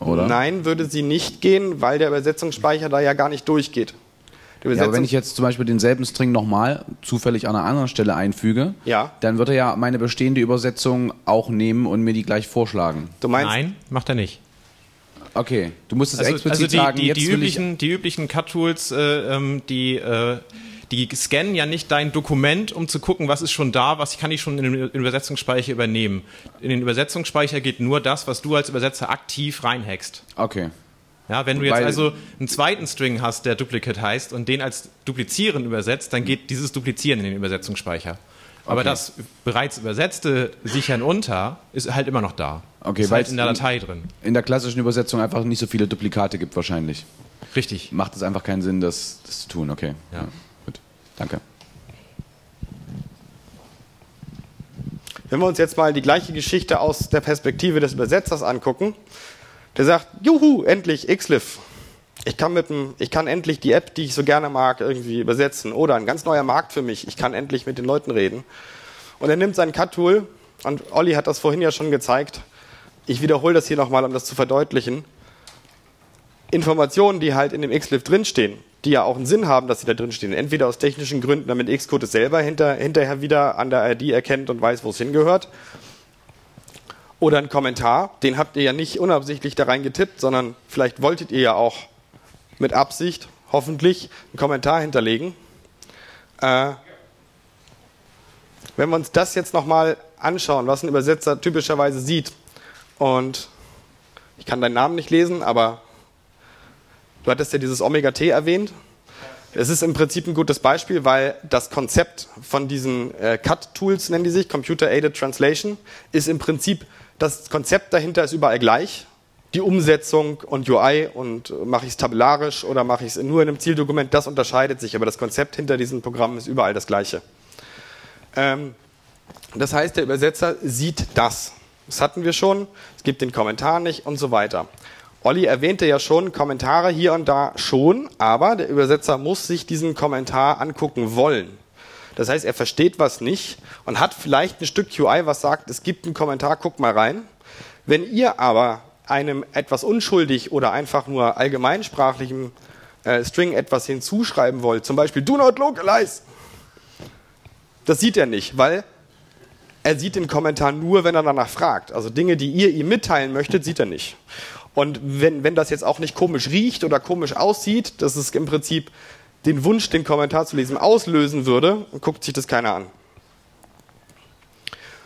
Oder? Nein, würde sie nicht gehen, weil der Übersetzungsspeicher da ja gar nicht durchgeht. Ja, aber wenn ich jetzt zum Beispiel denselben String nochmal zufällig an einer anderen Stelle einfüge, Ja. dann wird er ja meine bestehende Übersetzung auch nehmen und mir die gleich vorschlagen. du meinst, Nein, macht er nicht. Okay, du musst es Also, explizit also die, sagen, die, jetzt die, üblichen, die üblichen Cut-Tools, äh, ähm, die, äh, die scannen ja nicht dein Dokument, um zu gucken, was ist schon da, was kann ich schon in den Übersetzungsspeicher übernehmen. In den Übersetzungsspeicher geht nur das, was du als Übersetzer aktiv reinhackst. Okay. Ja, wenn du jetzt Weil- also einen zweiten String hast, der Duplicate heißt, und den als Duplizieren übersetzt, dann geht dieses Duplizieren in den Übersetzungsspeicher. Aber Okay. das bereits Übersetzte Sichern unter ist halt immer noch da. Okay, ist weil halt es in der in- Datei drin. In der klassischen Übersetzung einfach nicht so viele Duplikate gibt wahrscheinlich. Richtig. Macht es einfach keinen Sinn, das, das zu tun. Okay. Ja. Gut. Danke. wenn wir uns jetzt mal die gleiche Geschichte aus der Perspektive des Übersetzers angucken, der sagt, juhu, endlich Xlif. Ich kann, mit dem, ich kann endlich die App, die ich so gerne mag, irgendwie übersetzen. Oder ein ganz neuer Markt für mich. Ich kann endlich mit den Leuten reden. Und er nimmt sein Cut-Tool, und Olli hat das vorhin ja schon gezeigt. Ich wiederhole das hier nochmal, um das zu verdeutlichen. Informationen, die halt in dem Xlif drinstehen, die ja auch einen Sinn haben, dass sie da drinstehen. Entweder aus technischen Gründen, damit Xcode es selber hinter, hinterher wieder an der ID erkennt und weiß, wo es hingehört. Oder ein Kommentar, den habt ihr ja nicht unabsichtlich da reingetippt, sondern vielleicht wolltet ihr ja auch mit Absicht, hoffentlich, einen Kommentar hinterlegen. Äh, wenn wir uns das jetzt nochmal anschauen, was ein Übersetzer typischerweise sieht, und ich kann deinen Namen nicht lesen, aber du hattest ja dieses Omega-T erwähnt. Es ist im Prinzip ein gutes Beispiel, weil das Konzept von diesen äh, Cut-Tools, nennen die sich, Computer-Aided Translation, ist im Prinzip, das Konzept dahinter ist überall gleich. Die Umsetzung und UI und äh, mache ich es tabellarisch oder mache ich es nur in einem Zieldokument, das unterscheidet sich, aber das Konzept hinter diesen Programmen ist überall das gleiche. Ähm, das heißt, der Übersetzer sieht das. Das hatten wir schon, es gibt den Kommentar nicht und so weiter. Olli erwähnte ja schon Kommentare hier und da schon, aber der Übersetzer muss sich diesen Kommentar angucken wollen. Das heißt, er versteht was nicht und hat vielleicht ein Stück UI, was sagt, es gibt einen Kommentar, guck mal rein. Wenn ihr aber einem etwas unschuldig oder einfach nur allgemeinsprachlichem äh, String etwas hinzuschreiben wollt, zum Beispiel do not localize, das sieht er nicht, weil er sieht den Kommentar nur, wenn er danach fragt. Also Dinge, die ihr ihm mitteilen möchtet, sieht er nicht. Und wenn, wenn das jetzt auch nicht komisch riecht oder komisch aussieht, dass es im Prinzip den Wunsch, den Kommentar zu lesen, auslösen würde, guckt sich das keiner an.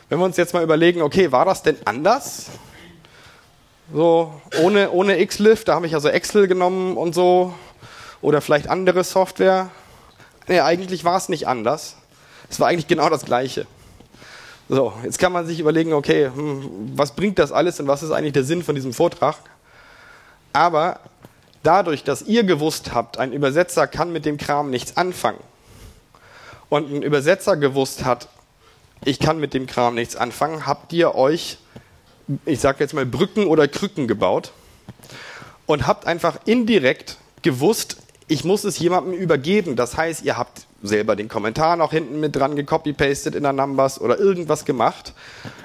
Wenn wir uns jetzt mal überlegen, okay, war das denn anders? So, ohne, ohne Xlif, da habe ich also Excel genommen und so, oder vielleicht andere Software. Nee, eigentlich war es nicht anders. Es war eigentlich genau das Gleiche. So, jetzt kann man sich überlegen, okay, hm, was bringt das alles und was ist eigentlich der Sinn von diesem Vortrag? Aber dadurch, dass ihr gewusst habt, ein Übersetzer kann mit dem Kram nichts anfangen und ein Übersetzer gewusst hat, ich kann mit dem Kram nichts anfangen, habt ihr euch ich sage jetzt mal, Brücken oder Krücken gebaut und habt einfach indirekt gewusst, ich muss es jemandem übergeben. Das heißt, ihr habt selber den Kommentar noch hinten mit dran gecopy-pastet in der Numbers oder irgendwas gemacht.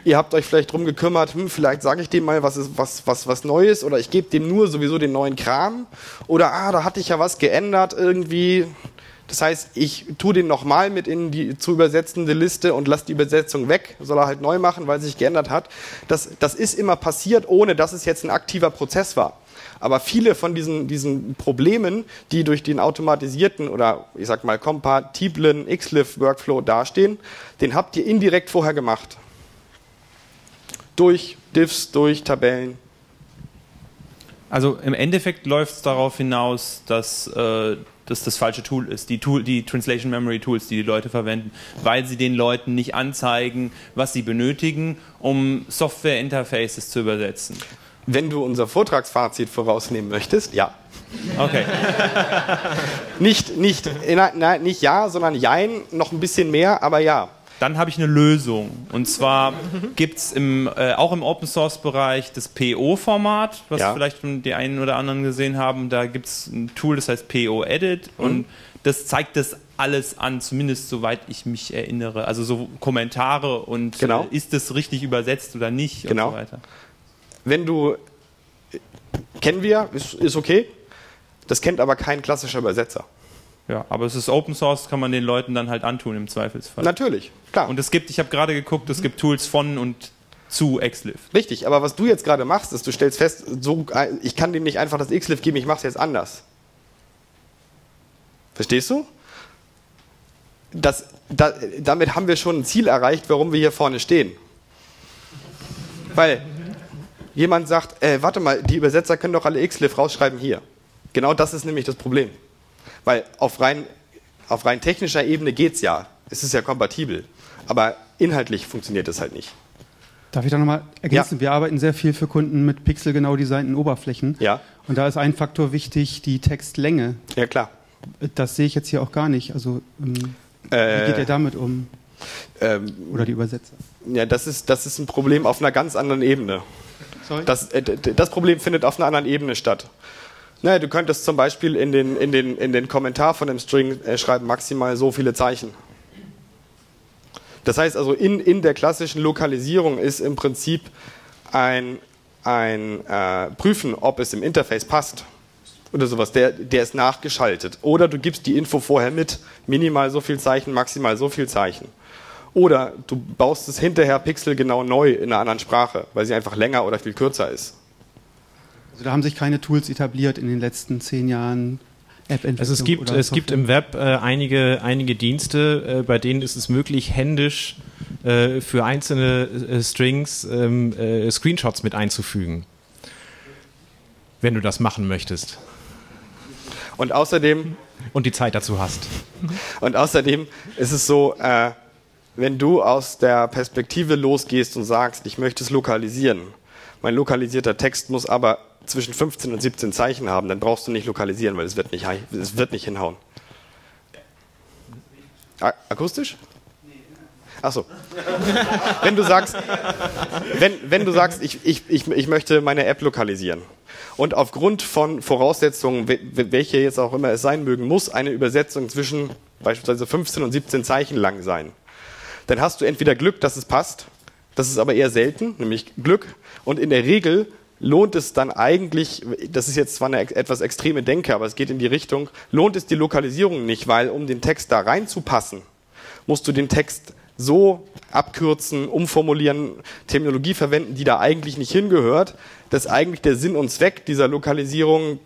Ihr habt euch vielleicht drum gekümmert, hm, vielleicht sage ich dem mal was, ist, was, was, was Neues oder ich gebe dem nur sowieso den neuen Kram. Oder, ah, da hatte ich ja was geändert irgendwie. Das heißt, ich tue den nochmal mit in die zu übersetzende Liste und lasse die Übersetzung weg, soll er halt neu machen, weil sich geändert hat. Das, das ist immer passiert, ohne dass es jetzt ein aktiver Prozess war. Aber viele von diesen, diesen Problemen, die durch den automatisierten oder ich sag mal kompatiblen XLIF-Workflow dastehen, den habt ihr indirekt vorher gemacht. Durch Diffs, durch Tabellen. Also im Endeffekt läuft es darauf hinaus, dass äh, das das falsche Tool ist, die, Tool, die Translation Memory Tools, die die Leute verwenden, weil sie den Leuten nicht anzeigen, was sie benötigen, um Software-Interfaces zu übersetzen. Wenn du unser Vortragsfazit vorausnehmen möchtest, ja. Okay. nicht, nicht, nein, nicht ja, sondern jein, noch ein bisschen mehr, aber ja. Dann habe ich eine Lösung. Und zwar gibt es äh, auch im Open Source Bereich das PO-Format, was ja. vielleicht die einen oder anderen gesehen haben. Da gibt es ein Tool, das heißt PO Edit mhm. und das zeigt das alles an, zumindest soweit ich mich erinnere. Also so Kommentare und genau. äh, ist das richtig übersetzt oder nicht genau. und so weiter wenn du, kennen wir, ist, ist okay, das kennt aber kein klassischer Übersetzer. Ja, aber es ist Open Source, kann man den Leuten dann halt antun im Zweifelsfall. Natürlich, klar. Und es gibt, ich habe gerade geguckt, es gibt Tools von und zu XLIF. Richtig, aber was du jetzt gerade machst, ist, du stellst fest, so, ich kann dem nicht einfach das XLIF geben, ich mache es jetzt anders. Verstehst du? Das, da, damit haben wir schon ein Ziel erreicht, warum wir hier vorne stehen. Weil jemand sagt, äh, warte mal, die Übersetzer können doch alle XLIF rausschreiben hier. Genau das ist nämlich das Problem. Weil auf rein, auf rein technischer Ebene geht es ja. Es ist ja kompatibel. Aber inhaltlich funktioniert es halt nicht. Darf ich da nochmal ergänzen? Ja. Wir arbeiten sehr viel für Kunden mit pixelgenau designten Oberflächen. Ja. Und da ist ein Faktor wichtig, die Textlänge. Ja, klar. Das sehe ich jetzt hier auch gar nicht. Also, ähm, äh, wie geht ihr damit um? Ähm, Oder die Übersetzer? Ja, das ist, das ist ein Problem auf einer ganz anderen Ebene. Das, äh, das Problem findet auf einer anderen Ebene statt. Naja, du könntest zum Beispiel in den, in den, in den Kommentar von dem String äh, schreiben maximal so viele Zeichen. Das heißt also, in, in der klassischen Lokalisierung ist im Prinzip ein, ein äh, Prüfen, ob es im Interface passt oder sowas, der, der ist nachgeschaltet. Oder du gibst die Info vorher mit, minimal so viel Zeichen, maximal so viel Zeichen. Oder du baust es hinterher pixelgenau neu in einer anderen Sprache, weil sie einfach länger oder viel kürzer ist. Also da haben sich keine Tools etabliert in den letzten zehn Jahren. Also es gibt, es gibt im Web äh, einige, einige Dienste, äh, bei denen ist es möglich, händisch äh, für einzelne äh, Strings ähm, äh, Screenshots mit einzufügen. Wenn du das machen möchtest. Und außerdem. Und die Zeit dazu hast. Und außerdem ist es so, äh, wenn du aus der Perspektive losgehst und sagst, ich möchte es lokalisieren, mein lokalisierter Text muss aber zwischen 15 und 17 Zeichen haben, dann brauchst du nicht lokalisieren, weil es wird nicht, es wird nicht hinhauen. Akustisch? Achso. wenn du sagst, wenn, wenn du sagst, ich, ich, ich, ich möchte meine App lokalisieren und aufgrund von Voraussetzungen, welche jetzt auch immer es sein mögen, muss eine Übersetzung zwischen beispielsweise 15 und 17 Zeichen lang sein dann hast du entweder Glück, dass es passt, das ist aber eher selten, nämlich Glück. Und in der Regel lohnt es dann eigentlich, das ist jetzt zwar eine etwas extreme Denke, aber es geht in die Richtung, lohnt es die Lokalisierung nicht, weil um den Text da reinzupassen, musst du den Text so abkürzen, umformulieren, Terminologie verwenden, die da eigentlich nicht hingehört, dass eigentlich der Sinn und Zweck dieser Lokalisierung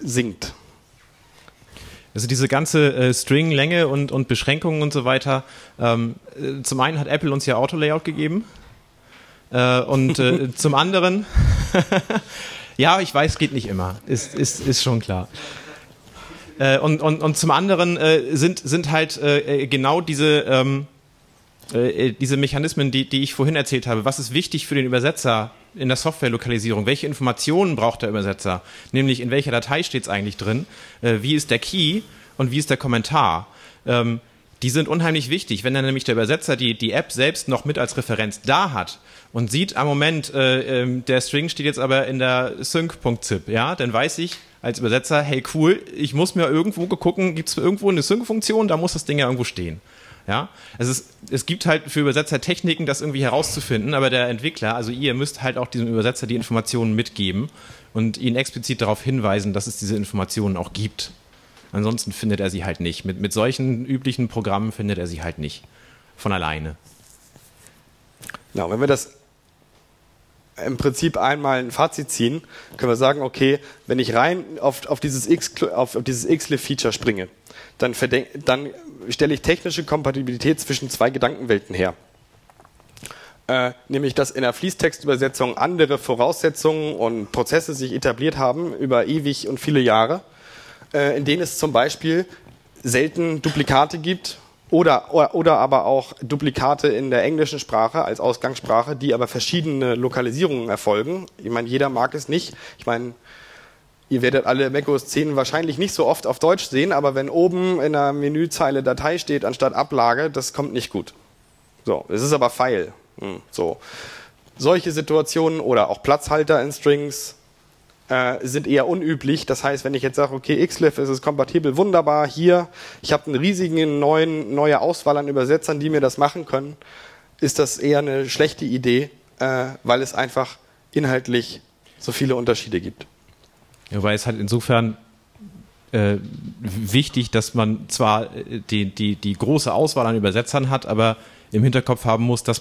sinkt. Also diese ganze äh, String-Länge und, und Beschränkungen und so weiter. Ähm, äh, zum einen hat Apple uns ja Auto-Layout gegeben. Äh, und äh, zum anderen, ja, ich weiß, geht nicht immer. Ist, ist, ist schon klar. Äh, und, und, und zum anderen äh, sind, sind halt genau diese, ähm, äh, diese Mechanismen, die, die ich vorhin erzählt habe. Was ist wichtig für den Übersetzer in der Softwarelokalisierung? Welche Informationen braucht der Übersetzer? Nämlich in welcher Datei steht es eigentlich drin? Äh, wie ist der Key und wie ist der Kommentar? Ähm, die sind unheimlich wichtig. Wenn dann nämlich der Übersetzer die, die App selbst noch mit als Referenz da hat und sieht am Moment, äh, äh, der String steht jetzt aber in der sync.zip, ja, dann weiß ich als Übersetzer, hey cool, ich muss mir irgendwo gucken, gibt es irgendwo eine Sync-Funktion, da muss das Ding ja irgendwo stehen. Ja, es, ist, es gibt halt für Übersetzer Techniken, das irgendwie herauszufinden, aber der Entwickler, also ihr müsst halt auch diesem Übersetzer die Informationen mitgeben und ihn explizit darauf hinweisen, dass es diese Informationen auch gibt. Ansonsten findet er sie halt nicht. Mit, mit solchen üblichen Programmen findet er sie halt nicht. Von alleine. Genau, wenn wir das im Prinzip einmal ein Fazit ziehen, können wir sagen, okay, wenn ich rein auf, auf dieses X-Live-Feature springe, dann, dann stelle ich technische Kompatibilität zwischen zwei Gedankenwelten her. Äh, nämlich, dass in der Fließtextübersetzung andere Voraussetzungen und Prozesse sich etabliert haben über ewig und viele Jahre äh, in denen es zum Beispiel selten Duplikate gibt oder, oder, oder aber auch Duplikate in der englischen Sprache als Ausgangssprache, die aber verschiedene Lokalisierungen erfolgen. Ich meine, jeder mag es nicht. Ich meine, ihr werdet alle macOS 10 wahrscheinlich nicht so oft auf Deutsch sehen, aber wenn oben in der Menüzeile Datei steht anstatt Ablage, das kommt nicht gut. So, es ist aber File. Hm, so. Solche Situationen oder auch Platzhalter in Strings, äh, sind eher unüblich. Das heißt, wenn ich jetzt sage, okay, XLIF ist es kompatibel, wunderbar, hier, ich habe eine riesige neuen, neue Auswahl an Übersetzern, die mir das machen können, ist das eher eine schlechte Idee, äh, weil es einfach inhaltlich so viele Unterschiede gibt. Ja, weil es halt insofern äh, wichtig, dass man zwar äh, die, die, die große Auswahl an Übersetzern hat, aber im Hinterkopf haben muss, dass